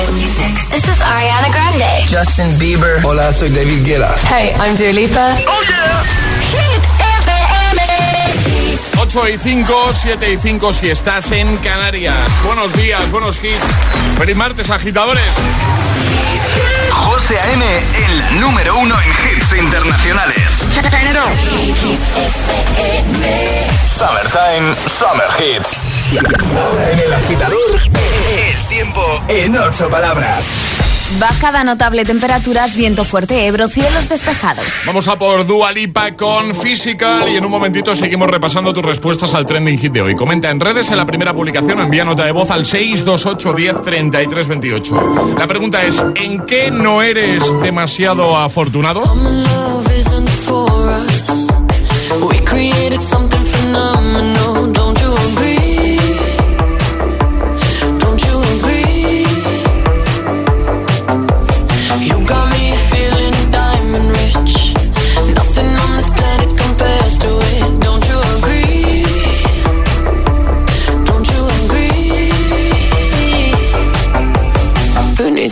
Hit music. This is Ariana Grande. Justin Bieber. Hola, soy David Guetta. Hey, I'm Dua Lipa. Oh yeah. Hit FM. 8 y 5, 7 y 5 si estás en Canarias. Buenos días, buenos hits. Feliz martes, agitadores. José A.M., el número uno en hits internacionales. Summertime, Summer Hits. En el agitador, el tiempo en ocho palabras. Bajada notable temperaturas, viento fuerte, Ebro, cielos despejados. Vamos a por Dua Lipa con Physical y en un momentito seguimos repasando tus respuestas al trending hit de hoy. Comenta en redes en la primera publicación, envía nota de voz al 628 10 33 28. La pregunta es, ¿en qué no eres demasiado afortunado?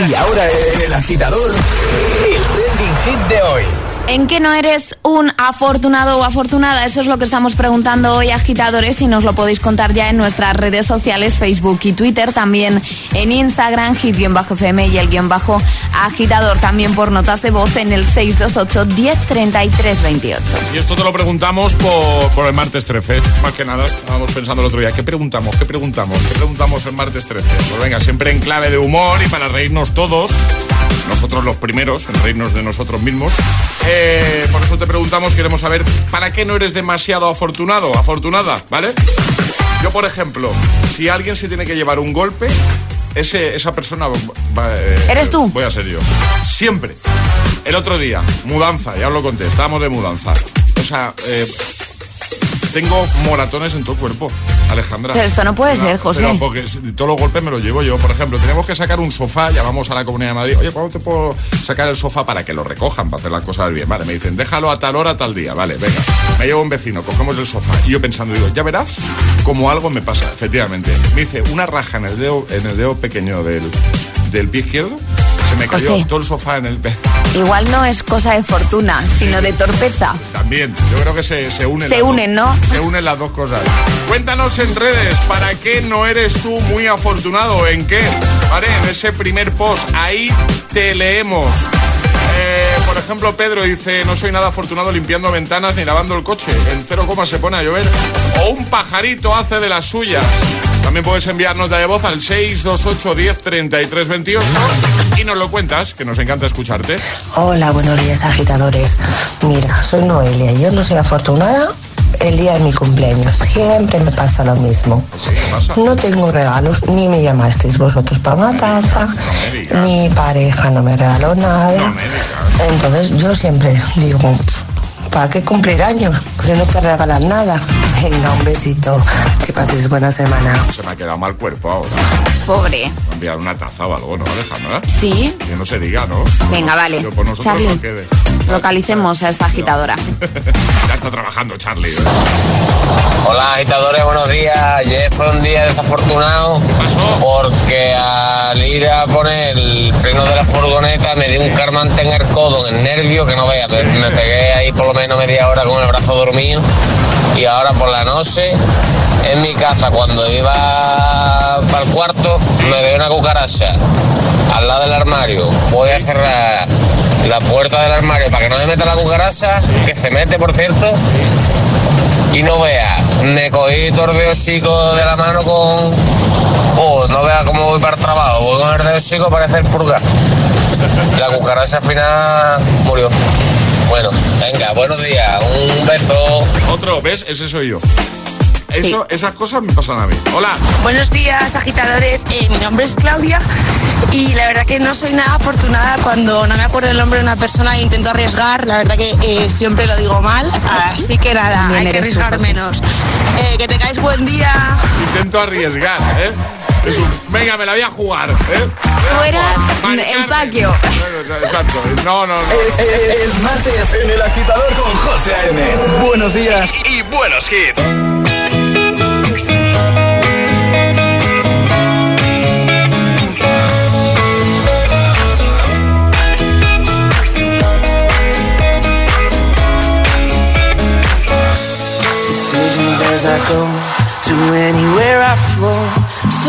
Y ahora el agitador, el trending hit de hoy. ¿En qué no eres un afortunado o afortunada? Eso es lo que estamos preguntando hoy, agitadores, y nos lo podéis contar ya en nuestras redes sociales, Facebook y Twitter, también en Instagram, hit-fm y el guion bajo agitador, también por notas de voz en el 628 1033 28. Y esto te lo preguntamos por, por el martes 13. Más que nada, estábamos pensando el otro día, ¿qué preguntamos? ¿Qué preguntamos? ¿Qué preguntamos el martes 13? Pues venga, siempre en clave de humor y para reírnos todos. Nosotros los primeros, en reírnos de nosotros mismos. Eh, por eso te preguntamos, queremos saber, ¿para qué no eres demasiado afortunado? Afortunada, ¿vale? Yo, por ejemplo, si alguien se tiene que llevar un golpe, ese, esa persona va, eh, ¿Eres tú? Voy a ser yo. Siempre. El otro día, mudanza, ya os lo conté, estábamos de mudanza. O sea, eh, tengo moratones en todo el cuerpo, Alejandra. Pero esto no puede ser, José. Pero porque todos los golpes me los llevo yo. Por ejemplo, tenemos que sacar un sofá, llamamos a la Comunidad de Madrid. Oye, ¿cuándo te puedo sacar el sofá para que lo recojan, para hacer las cosas bien? Vale, me dicen, déjalo a tal hora, tal día. Vale, venga. Me llevo un vecino, cogemos el sofá. Y yo pensando, digo, ya verás como algo me pasa, efectivamente. Me hice una raja en el dedo, en el dedo pequeño del, del pie izquierdo. Se me cayó José. todo el sofá en el... pe- Igual no es cosa de fortuna, sino de torpeza. También, yo creo que se, se unen. Se unen, dos- ¿no? Se unen las dos cosas. Cuéntanos en redes, ¿para qué no eres tú muy afortunado? ¿En qué? ¿Vale? En ese primer post, ahí te leemos. Eh, por ejemplo, Pedro dice, no soy nada afortunado limpiando ventanas ni lavando el coche. En cero coma se pone a llover. O un pajarito hace de las suyas. También puedes enviarnos de voz al 628 10 33 28 y nos lo cuentas, que nos encanta escucharte. Hola, buenos días agitadores. Mira, soy Noelia. Yo no soy afortunada el día de mi cumpleaños. Siempre me pasa lo mismo. No tengo regalos, ni me llamasteis vosotros para una taza, mi pareja no me regaló nada. Entonces yo siempre digo, ¿para qué cumplir años? Pues si no te regalan nada. Venga, un besito. Que paséis buena semana. Se me ha quedado mal cuerpo ahora. Pobre. enviar una taza o algo, ¿no, Alejandra? Sí. Que no se diga, ¿no? Venga, vale. Que por nosotros Charlie, no quede. localicemos a esta agitadora. ya está trabajando Charlie. ¿eh? Hola agitadores, buenos días. Ayer fue un día desafortunado pasó? porque al ir a poner el freno de la furgoneta me di un carmante en el codo, en el nervio, que no vea. Me pegué ahí por lo menos media hora con el brazo dormido y ahora por la noche en mi casa cuando iba para el cuarto me veo una cucaracha al lado del armario. Voy a cerrar la puerta del armario para que no me meta la cucaracha, que se mete por cierto. Y no vea, me cogí dedo chico de la mano con. Oh, no vea cómo voy para el trabajo. Voy con el dedo chico para hacer purga. La cucaracha al final murió. Bueno, venga, buenos días. Un beso. Otro, ¿ves? Ese soy yo. Eso, Esas cosas me pasan a mí. Hola. Buenos días, agitadores. Eh, mi nombre es Claudia y la verdad que no soy nada afortunada cuando no me acuerdo el nombre de una persona e intento arriesgar. La verdad que eh, siempre lo digo mal, así que nada, hay que tú, arriesgar menos. Eh, que tengáis buen día. Intento arriesgar, ¿eh? Es un, venga, me la voy a jugar, ¿eh? Mari Eustaquio. Exacto. No, no, no. Es martes en el agitador con José A.M. Buenos días. Y buenos hits.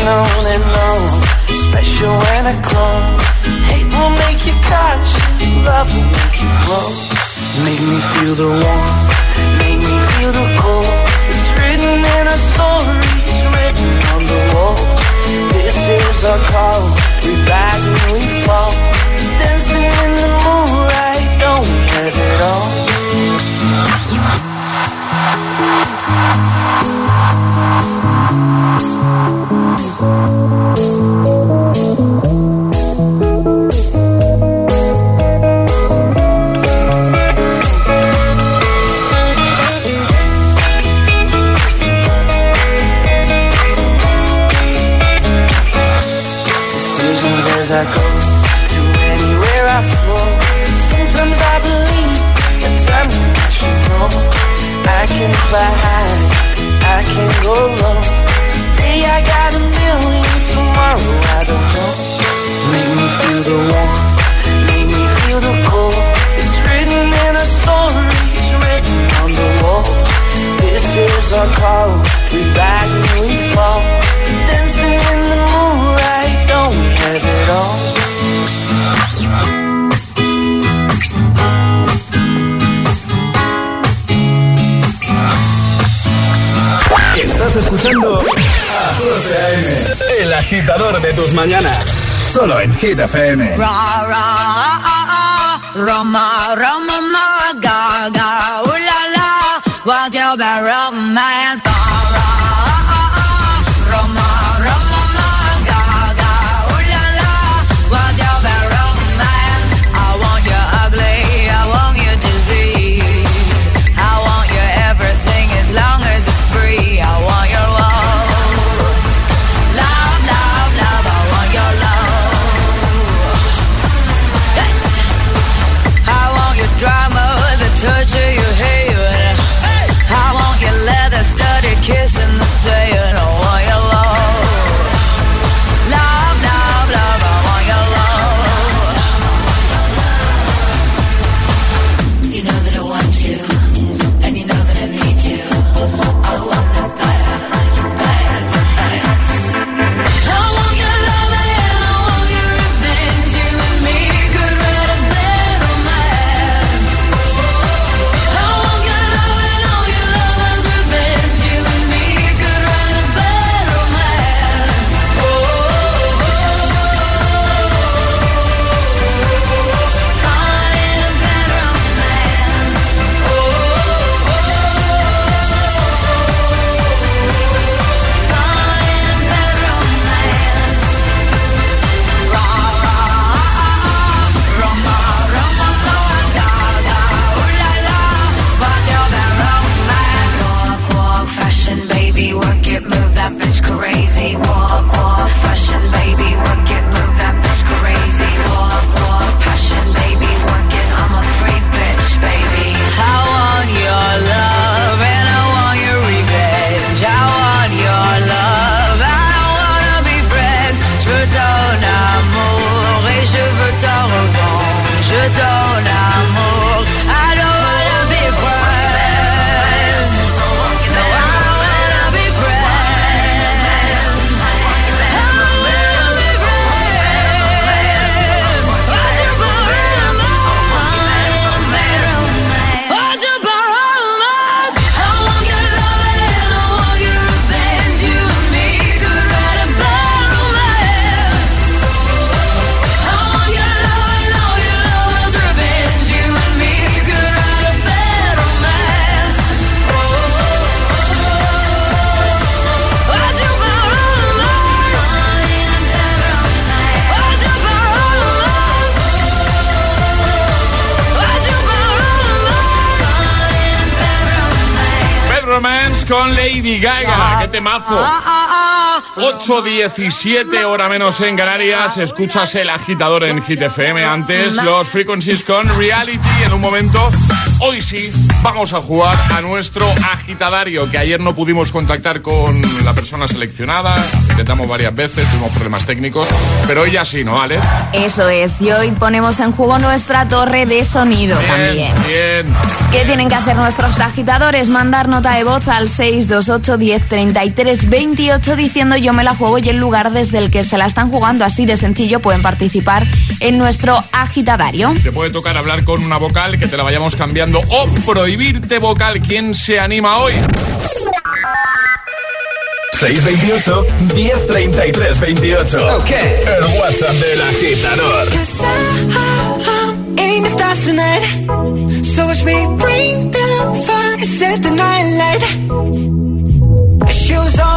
We're and known, special when I clone. Hate will make you cautious, love will make you grow. Make me feel the warmth, make me feel the cold. It's written in our stories, written on the walls. This is our call, we rise and we fall. Dancing in the moonlight, don't have it all? Sometimes I believe, at times I'm rational. I can fly high, I can go low. Today I got a million, tomorrow I don't know. Make me feel the warmth, make me feel the cold. It's written in our stories, written on the walls. This is our call, we rise and we fall. Dancing in the moonlight, don't we have it all? Estás escuchando a el agitador de tus mañanas. Solo en Hit FM. powerful. 8.17 hora menos en Canarias. Escuchas el agitador en Hit FM. Antes los Frequencies con Reality. En un momento, hoy sí, vamos a jugar a nuestro agitadario. Que ayer no pudimos contactar con la persona seleccionada. Intentamos varias veces, tuvimos problemas técnicos. Pero hoy ya sí, ¿no, Ale? Eso es, y hoy ponemos en juego nuestra torre de sonido también. Bien. ¿Qué tienen que hacer nuestros agitadores? Mandar nota de voz al 628 10 33 28 diciendo yo me la juego y el lugar desde el que se la están jugando. Así de sencillo pueden participar en nuestro agitadario. Te puede tocar hablar con una vocal que te la vayamos cambiando o prohibirte vocal. ¿Quién se anima hoy? 628 1033 28. Ok. El WhatsApp del agitador. Cause I, I ain't the stars tonight. So watch me bring the fire, set the night light.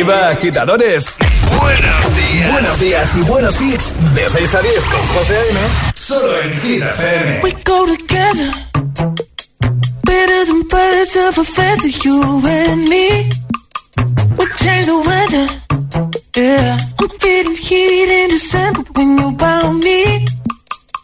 Arriba, agitadores. Buenos días. Buenos días y buenos hits. De 6 a 10 con José A.M. Solo en Hit FM. We go together better than birds of a feather, you and me. We change the weather, yeah. I'm feeling heat in December when you found me.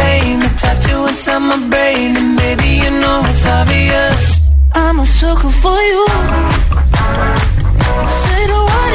pain, the tattoo inside my brain, and baby you know it's obvious. I'm a sucker for you. Say the word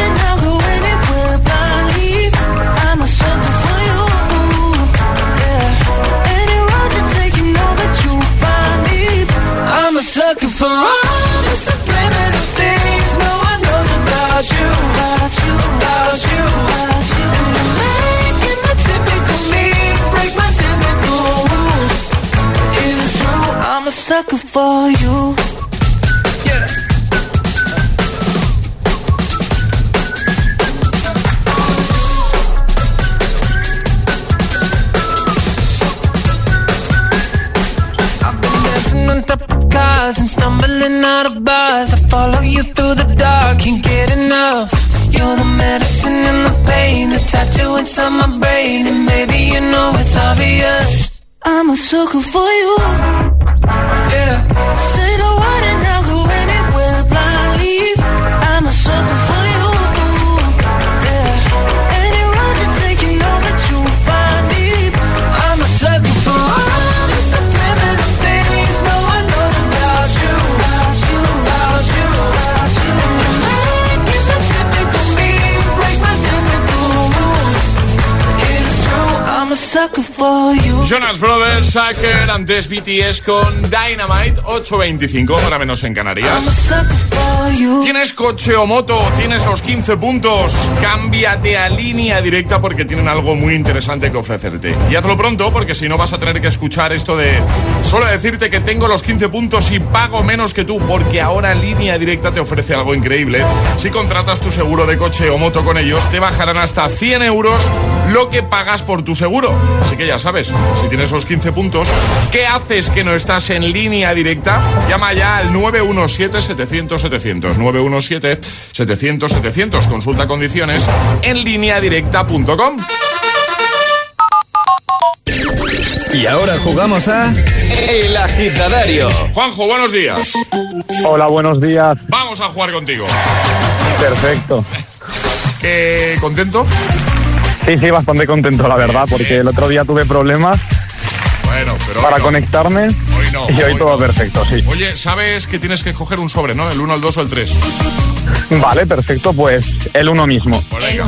Sucker, antes BTS con Dynamite, 8.25, hora menos en Canarias. ¿Tienes coche o moto? ¿Tienes los 15 puntos? Cámbiate a línea directa porque tienen algo muy interesante que ofrecerte. Y hazlo pronto porque si no vas a tener que escuchar esto de solo decirte que tengo los 15 puntos y pago menos que tú porque ahora línea directa te ofrece algo increíble. Si contratas tu seguro de coche o moto con ellos, te bajarán hasta 100 euros lo que pagas por tu seguro. Así que ya sabes, si tienes los 15 puntos, ¿qué haces que no estás en línea directa? Llama ya al 917-700-700. 917-700-700. Consulta condiciones en lineadirecta.com. Y ahora jugamos a El Agitadario. Juanjo, buenos días. Hola, buenos días. Vamos a jugar contigo. Perfecto. ¿Qué, ¿Contento? Sí, sí, bastante contento, la verdad, porque el otro día tuve problemas Bueno, pero. para hoy no. conectarme Hoy no, y hoy, hoy todo no. perfecto, sí. Oye, ¿sabes que tienes que escoger un sobre, no? El 1, el 2 o el 3. Vale, perfecto, pues el uno mismo. Pues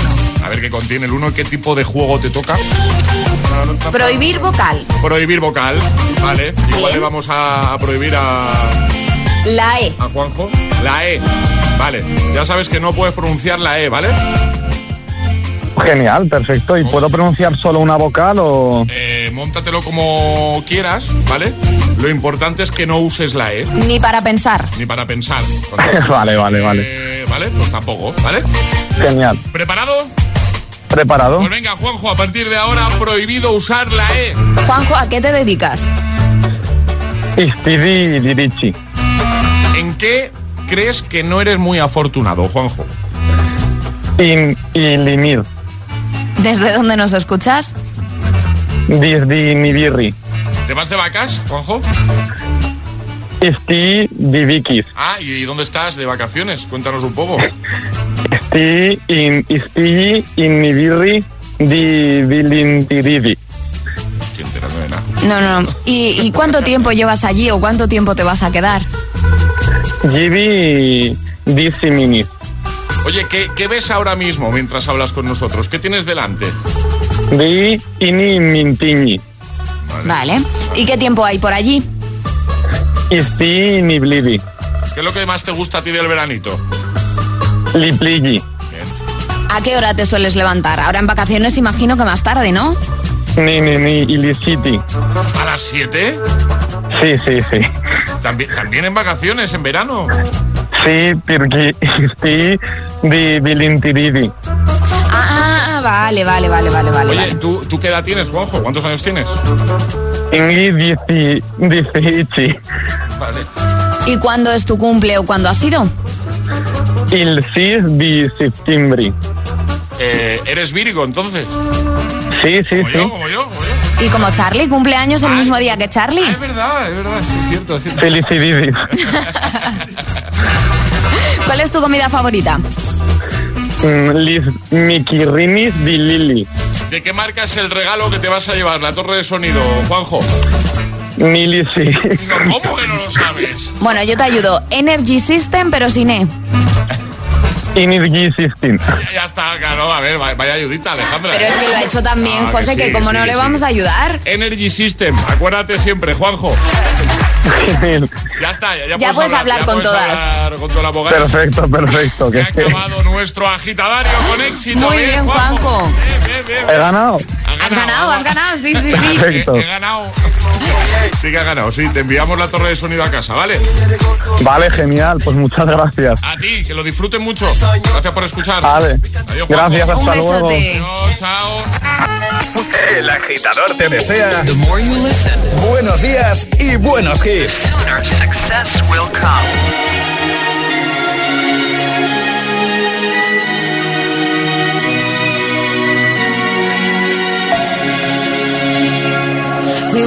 a ver qué contiene el 1, qué tipo de juego te toca. Prohibir vocal. Prohibir vocal, vale. Igual Bien. le vamos a prohibir a, La E. a Juanjo la E. Vale, ya sabes que no puedes pronunciar la E, ¿vale? Genial, perfecto. ¿Y puedo pronunciar solo una vocal o...? Eh, móntatelo como quieras, ¿vale? Lo importante es que no uses la E, Ni para pensar. ni para pensar. vale, vale, vale. Eh, vale, pues tampoco, ¿vale? Genial. ¿Preparado? ¿Preparado? Pues venga, Juanjo, a partir de ahora prohibido usar la E. Juanjo, ¿a qué te dedicas? Dirichi. ¿En qué crees que no eres muy afortunado, Juanjo? In, Ilimir. ¿Desde dónde nos escuchas? Disdi Nibirri. ¿Te vas de vacas, Juanjo? Isti Divikis. Ah, ¿y dónde estás de vacaciones? Cuéntanos un poco. Isti in Isti in Nibirri di Dilintiridi. Estoy enterando de nada. No, no, no. ¿Y, y cuánto tiempo llevas allí o cuánto tiempo te vas a quedar? Gibi di Simini. Oye, ¿qué, qué ves ahora mismo mientras hablas con nosotros? ¿Qué tienes delante? Di Ini Mintiñi. Vale. ¿Y qué tiempo hay por allí? Isti Niblidi. ¿Qué es lo que más te gusta a ti del veranito? Lipligi. ¿A qué hora te sueles levantar? Ahora en vacaciones imagino que más tarde, ¿no? Ni ni ni Iliciti. ¿A las 7? Sí, sí, sí. ¿También, ¿También en vacaciones, en verano? Sí, porque Isti di Dilintiridi. Ah, vale, vale, vale, vale, vale. Oye, vale. ¿tú, ¿tú qué edad tienes, Juanjo? ¿Cuántos años tienes? Dieci dieci. Vale. ¿Y cuándo es tu cumple o cuándo ha sido? Il 6 di settembre. Eh, ¿Eres Virgo, entonces? Sí, sí, Como sí. yo, como yo, como yo. ¿Y como Charlie? ¿Cumpleaños el mismo día que Charlie? Ah, es verdad, es verdad, sí, es cierto, es cierto. Felicidades. ¿Cuál es tu comida favorita? Mm, Lis Mikirinis di Lili. ¿De qué marca es el regalo que te vas a llevar? La torre de sonido, Juanjo. Nili sí. ¿Cómo que no lo sabes? Bueno, yo te ayudo. Energy System, pero sin E. Energy System. Ya está, claro, a ver, vaya ayudita, Alejandra. Pero es que lo ha hecho también, Ah, José, que, sí, como sí, no le vamos a ayudar. Energy System, acuérdate siempre, Juanjo. Ya está, ya, Ya puedes hablar ya con puedes todas. hablar con toda la abogada. Perfecto, perfecto. Que ha acabado nuestro agitadario con éxito. Muy bien, Juanjo. Bien, bien, bien. He ganado. Has ganado, has ganado, sí, sí, sí. Perfecto. He, he ganado. Sí que ha ganado, sí. Te enviamos la torre de sonido a casa, ¿vale? Vale, genial. Pues muchas gracias. A ti, que lo disfruten mucho. Gracias por escuchar. Vale. Adiós. Gracias, Un hasta luego. Adiós, chao. El agitador te desea buenos días y buenos hits. Success will come.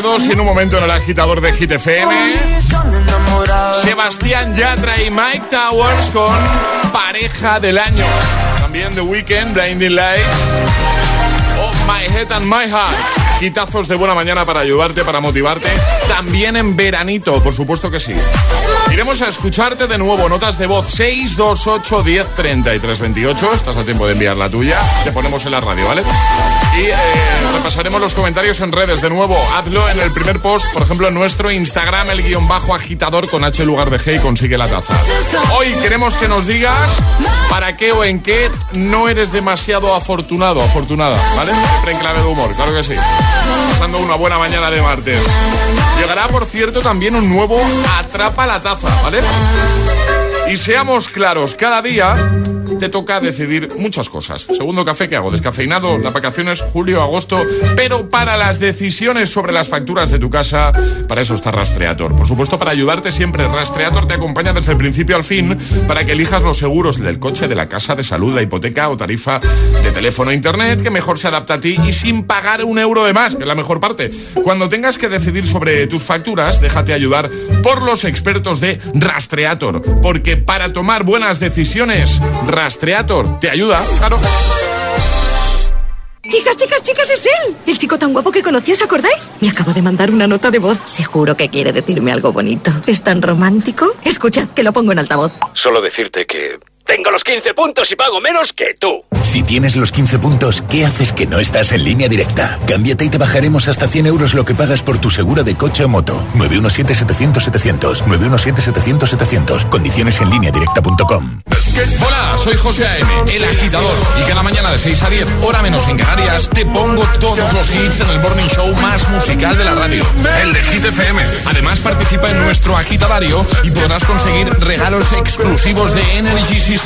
2 y en un momento en el agitador de Hit. Sebastián Yatra y Mike Towers con Pareja del Año. También The Weeknd, Blinding Lights. Oh, My Head and My Heart. Quitazos de buena mañana para ayudarte, para motivarte. También en veranito, por supuesto que sí. Iremos a escucharte de nuevo. Notas de voz 628 10 33 28. Estás a tiempo de enviar la tuya. Te ponemos en la radio, ¿vale? Y eh, repasaremos los comentarios en redes. De nuevo, hazlo en el primer post, por ejemplo, en nuestro Instagram, el guion bajo agitador con H lugar de G y consigue la taza. Hoy queremos que nos digas para qué o en qué no eres demasiado afortunado, afortunada, ¿vale? Siempre en clave de humor, claro que sí. Pasando una buena mañana de martes. Llegará, por cierto, también un nuevo Atrapa la taza, ¿vale? Y seamos claros, cada día te toca decidir muchas cosas. Segundo café que hago, descafeinado, las vacaciones, julio, agosto, pero para las decisiones sobre las facturas de tu casa, para eso está Rastreator. Por supuesto, para ayudarte siempre, Rastreator te acompaña desde el principio al fin para que elijas los seguros del coche, de la casa, de salud, la hipoteca o tarifa de teléfono e internet que mejor se adapta a ti y sin pagar un euro de más, que es la mejor parte. Cuando tengas que decidir sobre tus facturas, déjate ayudar por los expertos de Rastreator, porque para tomar buenas decisiones, Rastreator te ayuda, claro. Chicas, chicas, chicas, es él. El chico tan guapo que conocí, ¿os acordáis? Me acabo de mandar una nota de voz. Seguro que quiere decirme algo bonito. ¿Es tan romántico? Escuchad, que lo pongo en altavoz. Solo decirte que tengo los 15 puntos y pago menos que tú. Si tienes los 15 puntos, ¿qué haces que no estás en línea directa? Cámbiate y te bajaremos hasta 100 euros lo que pagas por tu segura de coche o moto. 917-700-700. 917-700-700. Condiciones en línea directa.com. Hola, soy José A.M., el agitador. Y cada mañana de 6 a 10, hora menos en Canarias, te pongo todos los hits en el morning show más musical de la radio. El de Hit FM. Además, participa en nuestro agitadario y podrás conseguir regalos exclusivos de Energy System.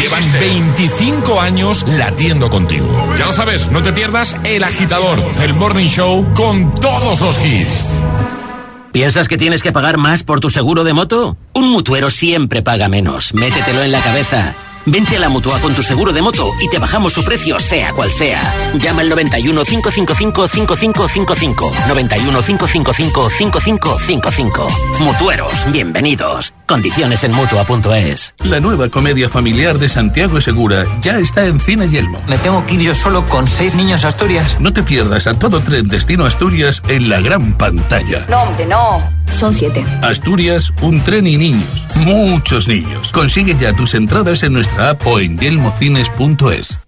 Llevan 25 años latiendo contigo. Ya lo sabes, no te pierdas el agitador, el morning show con todos los hits. ¿Piensas que tienes que pagar más por tu seguro de moto? Un mutuero siempre paga menos. Métetelo en la cabeza. Vente a la mutua con tu seguro de moto y te bajamos su precio, sea cual sea. Llama al 91 555 5555. 91 555 5555. Mutueros, bienvenidos. Condiciones en mutua.es. La nueva comedia familiar de Santiago Segura ya está en Cine Yelmo. Me tengo que ir yo solo con seis niños a Asturias. No te pierdas a todo tren destino Asturias en la gran pantalla. No, hombre, no. Son siete. Asturias, un tren y niños. Muchos niños. Consigue ya tus entradas en nuestra app o en yelmocines.es.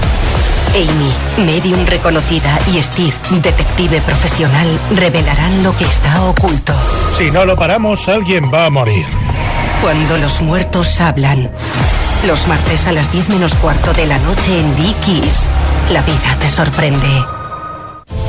Amy, medium reconocida, y Steve, detective profesional, revelarán lo que está oculto. Si no lo paramos, alguien va a morir. Cuando los muertos hablan. Los martes a las 10 menos cuarto de la noche en Dickies. La vida te sorprende.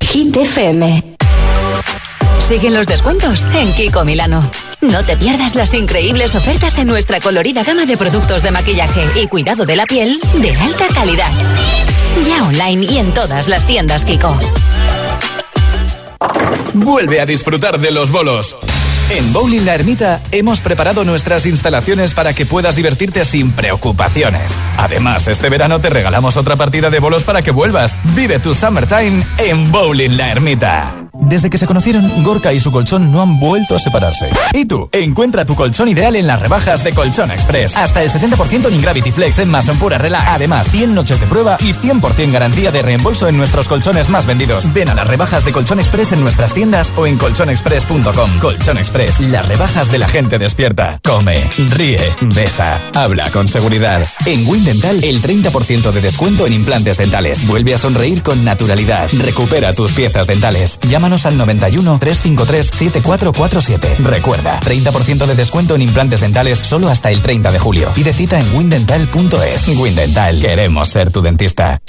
Hit FM. Siguen los descuentos en Kiko Milano. No te pierdas las increíbles ofertas en nuestra colorida gama de productos de maquillaje y cuidado de la piel de alta calidad. Ya online y en todas las tiendas Kiko. Vuelve a disfrutar de los bolos. En Bowling La Ermita hemos preparado nuestras instalaciones para que puedas divertirte sin preocupaciones. Además, este verano te regalamos otra partida de bolos para que vuelvas. Vive tu summertime en Bowling La Ermita. Desde que se conocieron, Gorka y su colchón no han vuelto a separarse. ¿Y tú? Encuentra tu colchón ideal en las rebajas de Colchón Express. Hasta el 70% en Gravity Flex en Mason Pura Relax. Además, 100 noches de prueba y 100% garantía de reembolso en nuestros colchones más vendidos. Ven a las rebajas de Colchón Express en nuestras tiendas o en colchonexpress.com. Colchón Express, las rebajas de la gente despierta. Come, ríe, besa, habla con seguridad. En Windental, el 30% de descuento en implantes dentales. Vuelve a sonreír con naturalidad. Recupera tus piezas dentales. Al 91 353 7447. Recuerda, 30% de descuento en implantes dentales solo hasta el 30 de julio. Pide cita en windental.es. Windental, queremos ser tu dentista.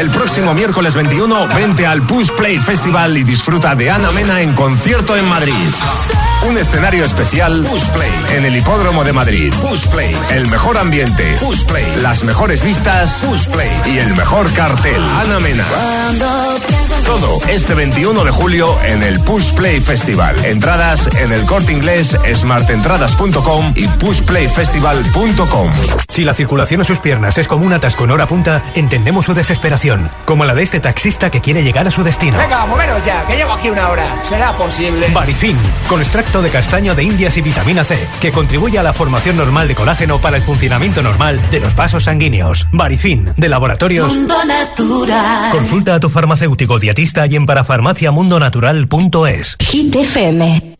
El próximo miércoles 21, vente al Push Play Festival y disfruta de Ana Mena en concierto en Madrid. Un escenario especial Push Play en el Hipódromo de Madrid. Push Play, el mejor ambiente. Push Play, las mejores vistas. Push Play y el mejor cartel. Ana Mena. Todo este 21 de julio en el Push Play Festival. Entradas en el corte inglés, smartentradas.com y pushplayfestival.com. Si la circulación en sus piernas es como un atasco en hora punta, entendemos su desesperación, como la de este taxista que quiere llegar a su destino. Venga, moveros ya, que llevo aquí una hora. ¿Será posible? Barifin, con extracto de castaño de indias y vitamina C, que contribuye a la formación normal de colágeno para el funcionamiento normal de los vasos sanguíneos. Barifin, de laboratorios. Mundo Natural. Consulta a tu farmacéutico dietista y en parafarmaciamundonatural.es. Hit FM.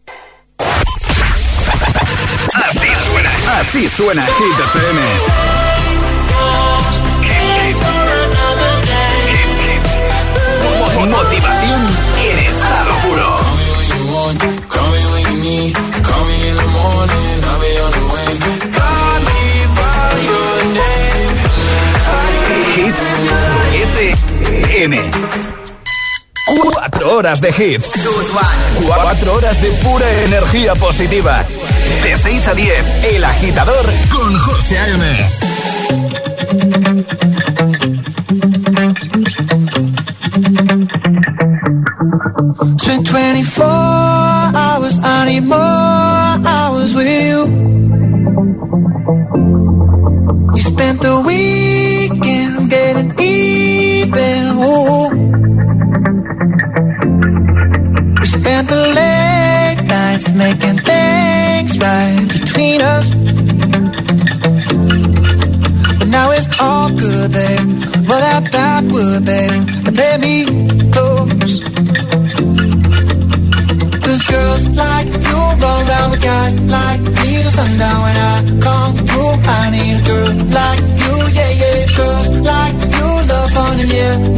Así suena, así suena Hit FM. Motivación en estado puro. FM. Cuatro horas de hits. Cuatro horas de pura energía positiva. De 6 a 10, El Agitador con José A.M. Spent 24 hours, weekend making things right between us. But now it's all good, babe. Roll that backward, babe, and play me close. Cause girls like you run around with guys like me till sundown when I come through. I need a girl like you, yeah, yeah. Girls like you love fun and yeah,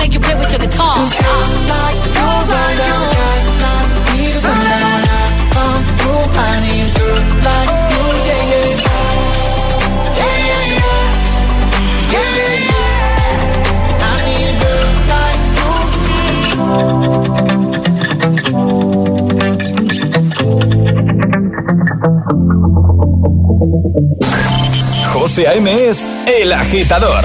like you play with get your guitar. Cause girls like you, like you, guys like me. So that when I come through, I need a girl like you, yeah, yeah. Yeah, yeah, yeah. Yeah, yeah, yeah. I need a girl like you. José A.M. es El Agitador.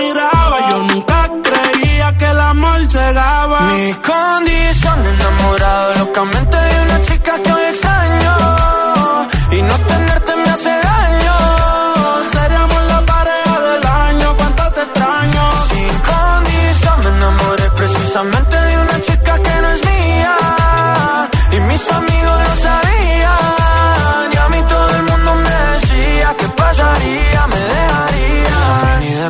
Mi condición enamorado locamente de una chica que hoy extraño. Y no tenerte me hace daño. Seríamos la pareja del año, cuánto te extraño. Sin condición me enamoré precisamente de una chica que no es mía. Y mis amigos lo sabían. Y a mí todo el mundo me decía que pasaría, me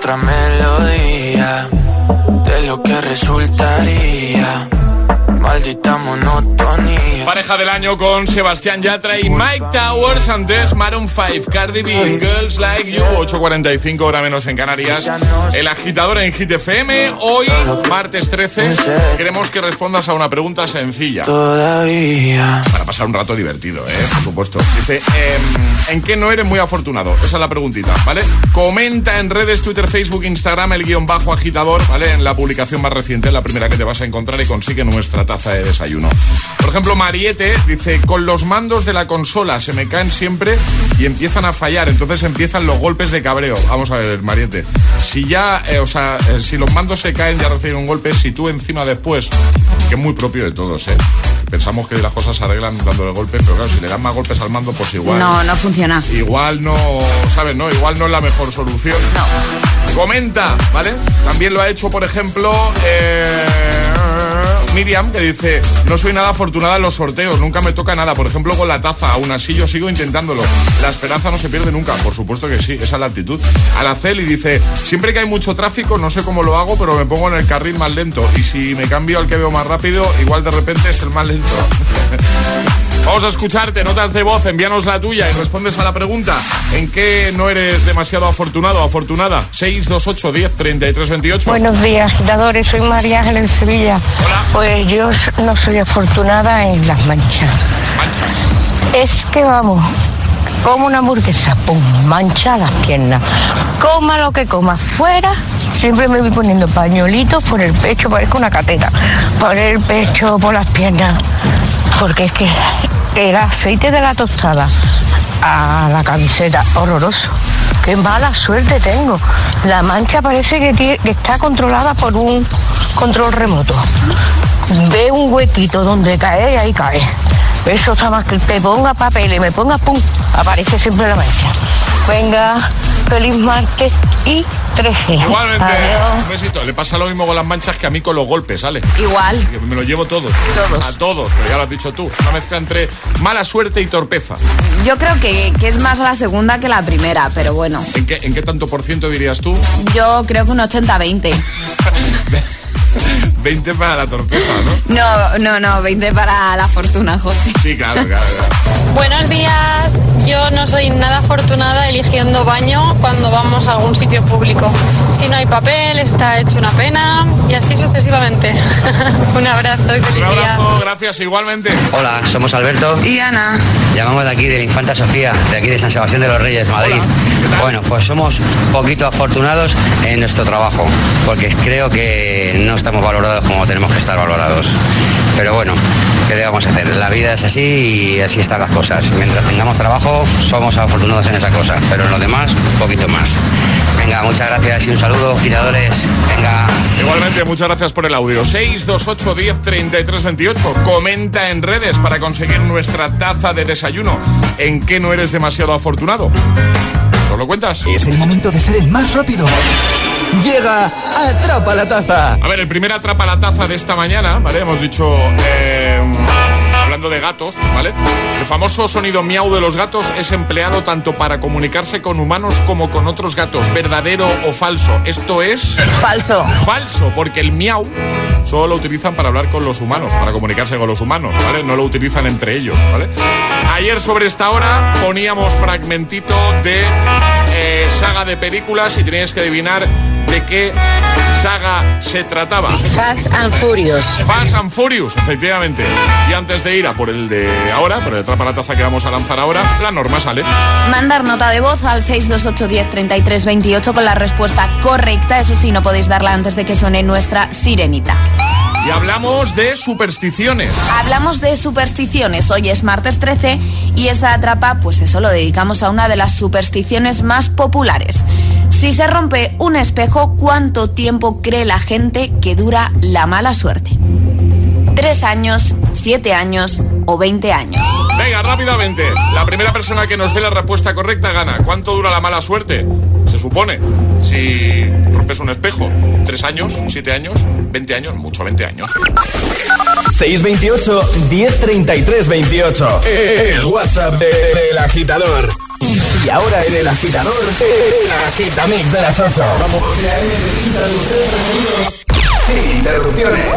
otra melodía de lo que resultaría. Maldita monotonía. Pareja del año con Sebastián Yatra y Mike Towers, antes Maroon 5, Cardi B, Girls Like You, 8.45 hora menos en Canarias. El agitador en Hit FM, hoy, martes 13, queremos que respondas a una pregunta sencilla. Todavía. Para pasar un rato divertido, ¿eh? Por supuesto. Dice, em, ¿en qué no eres muy afortunado? Esa es la preguntita, ¿vale? Comenta en redes, Twitter, Facebook, Instagram, el guion bajo agitador, ¿vale? En la publicación más reciente, la primera que te vas a encontrar y consigue nuestra taza de desayuno. Por ejemplo, Mariette dice, con los mandos de la consola se me caen siempre y empiezan a fallar, entonces empiezan los golpes de cabreo. Vamos a ver, Mariette. Si ya, eh, o sea, eh, si los mandos se caen ya reciben un golpe, si tú encima después, que es muy propio de todos, ¿eh? Pensamos que las cosas se arreglan dándole golpe, pero claro, si le dan más golpes al mando, pues igual. No, no funciona. Igual no, ¿sabes? No, igual no es la mejor solución. Comenta, ¿vale? También lo ha hecho, por ejemplo, eh, Miriam, que dice, no soy nada afortunada en los sorteos, nunca me toca nada. Por ejemplo, con la taza, aún así yo sigo intentándolo. La esperanza no se pierde nunca, por supuesto que sí, esa es la actitud. Araceli dice, siempre que hay mucho tráfico, no sé cómo lo hago, pero me pongo en el carril más lento. Y si me cambio al que veo más rápido, igual de repente es el más lento. Vamos a escucharte, notas de voz, envíanos la tuya y respondes a la pregunta. ¿En qué no eres demasiado afortunado o afortunada? 628 10 33 28. Buenos días, agitadores. Soy María Ángel en Sevilla. Pues yo no soy afortunada en las manchas. Manchas. Es que vamos, como una hamburguesa, pum, mancha las piernas. Coma lo que coma fuera, siempre me voy poniendo pañuelitos por el pecho, parezco una cateta. Por el pecho, por las piernas. Porque es que el aceite de la tostada a la camiseta, horroroso. Qué mala suerte tengo. La mancha parece que, que está controlada por un control remoto. Ve un huequito donde cae y ahí cae. Eso está más que te ponga papel y me ponga pum, aparece siempre la mancha. Venga, feliz martes y 13. Igualmente, Adiós. un besito. Le pasa lo mismo con las manchas que a mí con los golpes, ¿sale? Igual. Me lo llevo todos. Todos. A todos, pero ya lo has dicho tú. Es una mezcla entre mala suerte y torpeza. Yo creo que, que es más la segunda que la primera, pero bueno. ¿En qué, en qué tanto por ciento dirías tú? Yo creo que un 80-20. 20 para la torpeza, ¿no? No, no, no, 20 para la fortuna, José. Sí, claro, claro. claro. Buenos días, yo no soy nada afortunada eligiendo baño cuando vamos a algún sitio público. Si no hay papel, está hecho una pena y así sucesivamente. Un abrazo y feliz Un día. abrazo, gracias, igualmente. Hola, somos Alberto. Y Ana. Llamamos de aquí de la Infanta Sofía, de aquí de San Sebastián de los Reyes, Madrid. Bueno, pues somos poquito afortunados en nuestro trabajo, porque creo que no estamos valorados como tenemos que estar valorados. Pero bueno, ¿qué le vamos a hacer? La vida es así y así están las cosas. Mientras tengamos trabajo, somos afortunados en esa cosa, pero en lo demás, un poquito más. Venga, muchas gracias y un saludo, giradores. Venga. Igualmente, muchas gracias por el audio. 628 10 33 28. Comenta en redes para conseguir nuestra taza de desayuno. ¿En qué no eres demasiado afortunado? ¿Nos lo cuentas? Es el momento de ser el más rápido. Llega Atrapa la Taza. A ver, el primer atrapa la taza de esta mañana, ¿vale? Hemos dicho. eh, hablando de gatos, ¿vale? El famoso sonido miau de los gatos es empleado tanto para comunicarse con humanos como con otros gatos. ¿Verdadero o falso? Esto es. Falso. Falso, porque el miau solo lo utilizan para hablar con los humanos, para comunicarse con los humanos, ¿vale? No lo utilizan entre ellos, ¿vale? Ayer sobre esta hora poníamos fragmentito de eh, saga de películas y teníais que adivinar de qué saga se trataba. Fast and Furious. Fast and Furious, efectivamente. Y antes de ir a por el de ahora, por el de la taza que vamos a lanzar ahora, la norma sale. Mandar nota de voz al 628 10 33 28 con la respuesta correcta. Eso sí, no podéis darla antes de que suene nuestra sirenita. Y hablamos de supersticiones. Hablamos de supersticiones. Hoy es martes 13 y esta atrapa, pues eso lo dedicamos a una de las supersticiones más populares. Si se rompe un espejo, ¿cuánto tiempo cree la gente que dura la mala suerte? ¿Tres años, siete años o 20 años? Venga, rápidamente. La primera persona que nos dé la respuesta correcta gana. ¿Cuánto dura la mala suerte? Se supone. Si rompes un espejo, ¿tres años? ¿Siete años? ¿20 años? Mucho, 20 años. 628 1033 28. El WhatsApp de- del agitador. Y ahora en el agitador, el agitamix de las 8. Vamos. Sin interrupciones.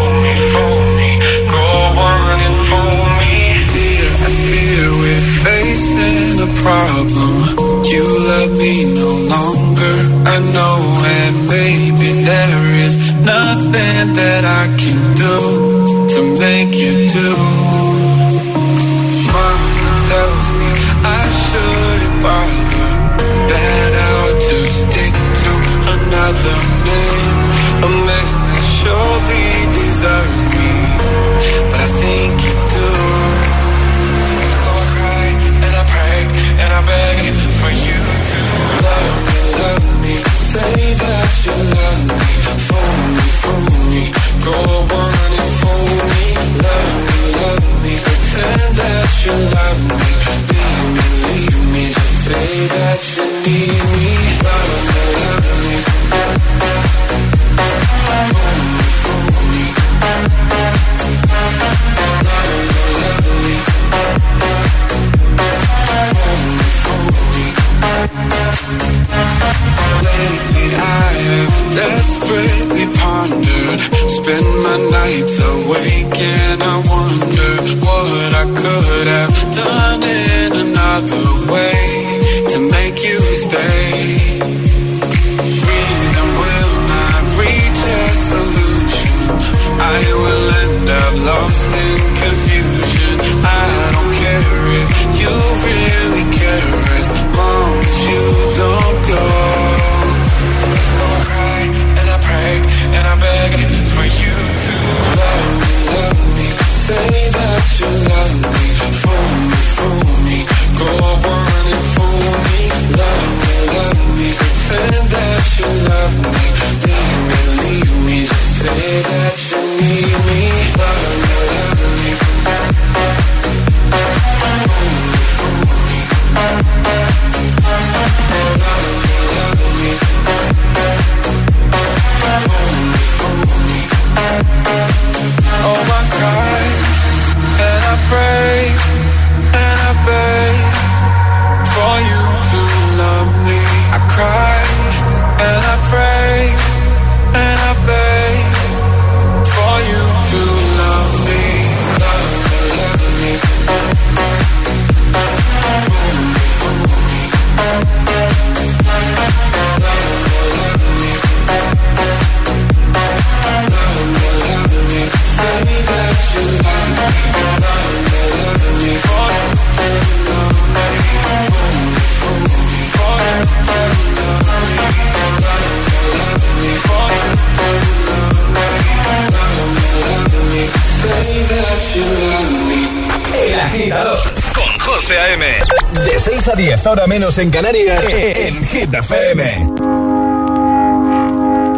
menos en Canarias, e, en Hit FM.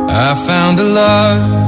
I found a love.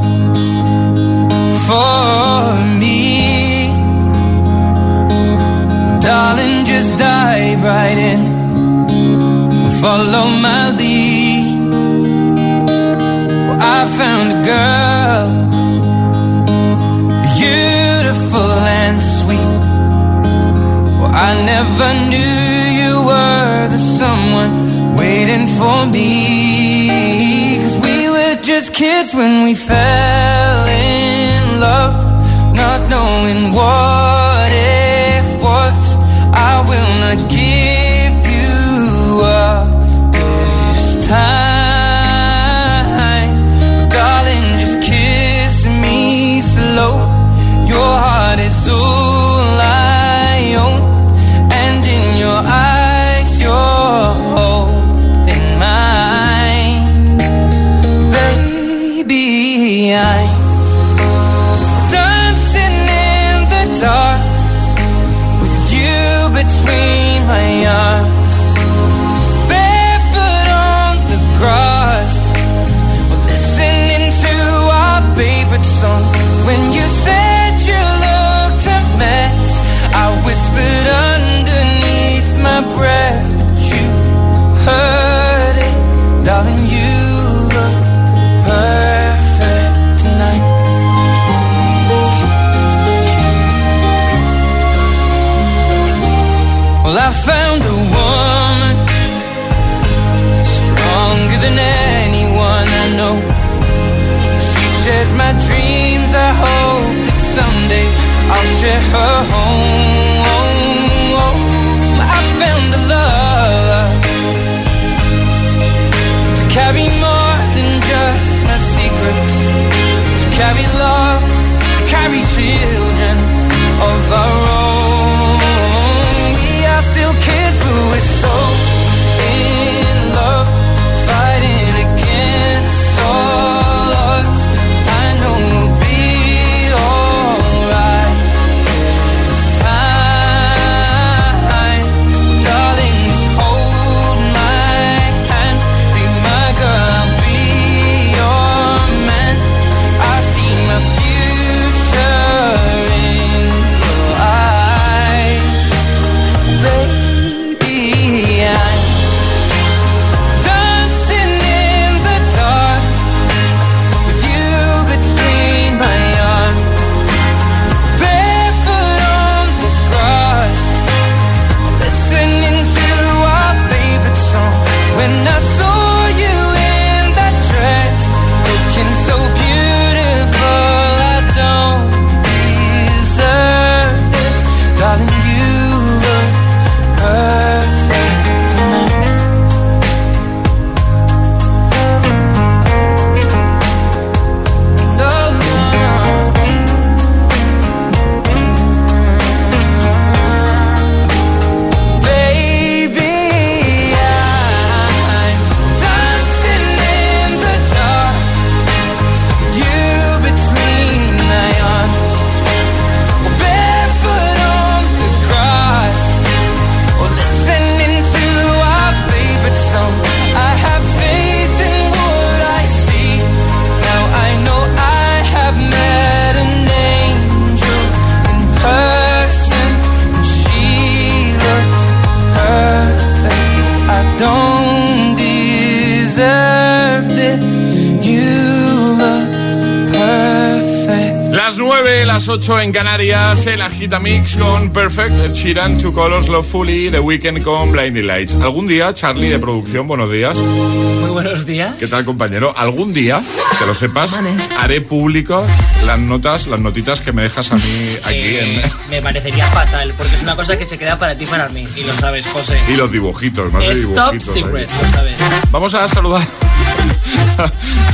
8 en Canarias, el Agita Mix con Perfect, Sheeran, Two Colors, Love Fully, The Weekend con Blinding Lights. ¿Algún día, Charlie de producción, buenos días? Muy buenos días. ¿Qué tal, compañero? ¿Algún día, que lo sepas, haré público las notas, las notitas que me dejas a mí aquí Eh, en... Me parecería fatal, porque es una cosa que se queda para ti y para mí. Y lo sabes, José. Y los dibujitos, más de dibujitos. secret, ahí. lo sabes. Vamos a saludar...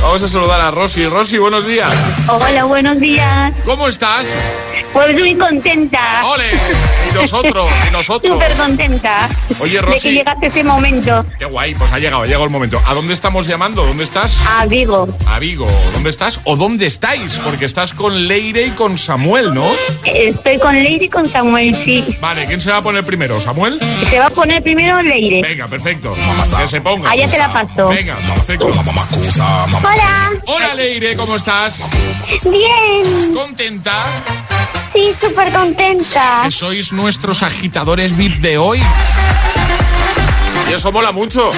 Vamos a saludar a Rosy. Rosy, buenos días. Hola, buenos días. ¿Cómo estás? Pues muy contenta. ¡Ole! Y nosotros, y nosotros. Súper contenta. Oye, De Rosy. que llegaste ese momento. Qué guay, pues ha llegado, ha llegado el momento. ¿A dónde estamos llamando? ¿Dónde estás? A Vigo. A Vigo. ¿Dónde estás? ¿O dónde estáis? Porque estás con Leire y con Samuel, ¿no? Estoy con Leire y con Samuel, sí. Vale, ¿quién se va a poner primero? ¿Samuel? Se va a poner primero Leire. Venga, perfecto. Que se ponga. Ya te la paso. Venga, perfecto. Hola. Hola, Leire, ¿cómo estás? Bien. ¿Contenta? Sí, súper contenta. Que sois nuestros agitadores VIP de hoy. Y eso mola mucho.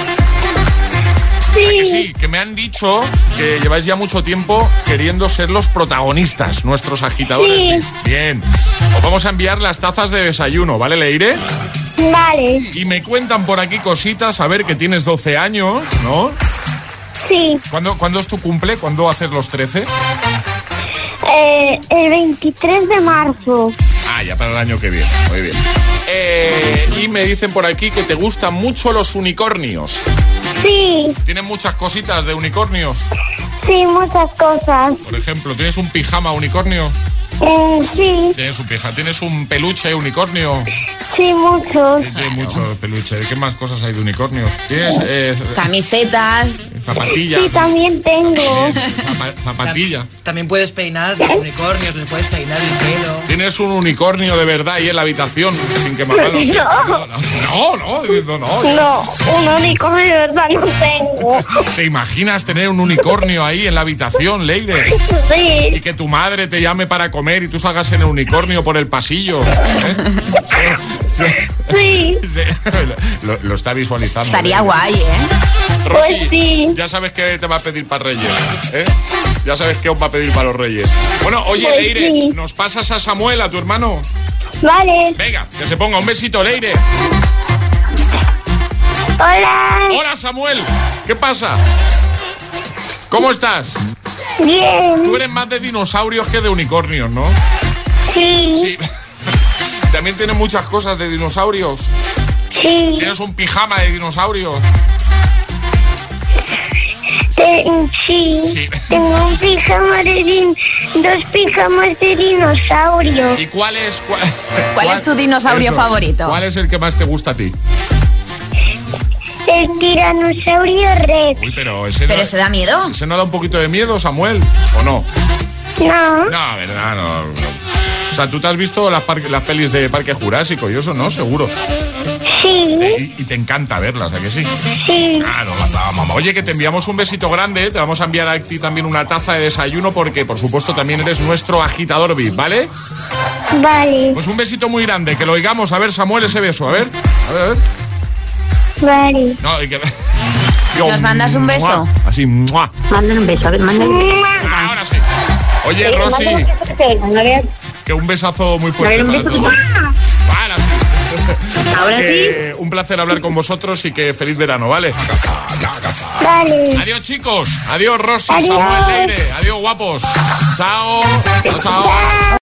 Sí. Que sí, que me han dicho que lleváis ya mucho tiempo queriendo ser los protagonistas, nuestros agitadores. Sí. VIP. Bien. Os vamos a enviar las tazas de desayuno, ¿vale, Leire? Vale. Y me cuentan por aquí cositas, a ver que tienes 12 años, ¿no? Sí. ¿Cuándo, ¿cuándo es tu cumple? ¿Cuándo haces los 13? Eh, el 23 de marzo. Ah, ya para el año que viene. Muy bien. Eh, y me dicen por aquí que te gustan mucho los unicornios. Sí. ¿Tienen muchas cositas de unicornios? Sí, muchas cosas. Por ejemplo, ¿tienes un pijama unicornio? Eh, sí. ¿Tienes un pijama? ¿Tienes un peluche unicornio? Sí, muchos. Tienes muchos peluches. ¿Qué más cosas hay de unicornios? ¿Tienes eh, Camisetas. zapatilla? Sí, también tengo. Zapa- zapatilla. También puedes peinar los unicornios, les puedes peinar el pelo. ¿Tienes un unicornio de verdad ahí en la habitación sin que mamá lo sepa? No. No, no, no, no. No, un unicornio de verdad no tengo. ¿Te imaginas tener un unicornio ahí en la habitación, Leire? Sí. Y que tu madre te llame para comer y tú salgas en el unicornio por el pasillo. ¿eh? Sí. Sí. Lo, lo está visualizando. Estaría Leire. guay, ¿eh? Rosy, Pues sí. ya sabes qué te va a pedir para Reyes. ¿eh? Ya sabes qué os va a pedir para los Reyes. Bueno, oye, Pues Leire, sí. ¿nos pasas a Samuel, a tu hermano? Vale. Venga, que se ponga un besito, Leire. Hola. Hola, Samuel. ¿Qué pasa? ¿Cómo estás? Bien. Tú eres más de dinosaurios que de unicornios, ¿no? Sí. Sí. También tienes muchas cosas de dinosaurios. Sí. Tienes un pijama de dinosaurios. Te- sí. Tengo un pijama de din- dos pijamas de dinosaurio. ¿Y cuál es cuál, ¿Cuál es tu dinosaurio favorito? ¿Cuál es el que más te gusta a ti? El tiranosaurio rex. Uy, pero ese ¿Pero no, eso da miedo? ese no da un poquito de miedo, Samuel, ¿o no? No. No, verdad, no. no. O sea, tú te has visto las, par- las pelis de Parque Jurásico y eso, ¿no? Seguro. Sí. Y, y te encanta verlas, ¿a que sí? Sí. Claro, mamá. Oye, que te enviamos un besito grande. Te vamos a enviar a ti también una taza de desayuno porque, por supuesto, también eres nuestro agitador VIP, ¿vale? Vale. Pues un besito muy grande, que lo oigamos. A ver, Samuel, ese beso. A ver. A ver, a ver. Vale. No, y que... ¿Nos mandas un beso? ¡mua! Así, ¡mua! Mándale un beso, a ver, mándale un beso. Ahora sí. Oye, Rosy, que un besazo muy fuerte un para beso. todos. Ahora sí. Ahora Que Un placer hablar con vosotros y que feliz verano, ¿vale? Vale. Adiós, chicos. Adiós, Rosy, Adiós. Samuel Leire. Adiós, guapos. Chao. Chao, chao.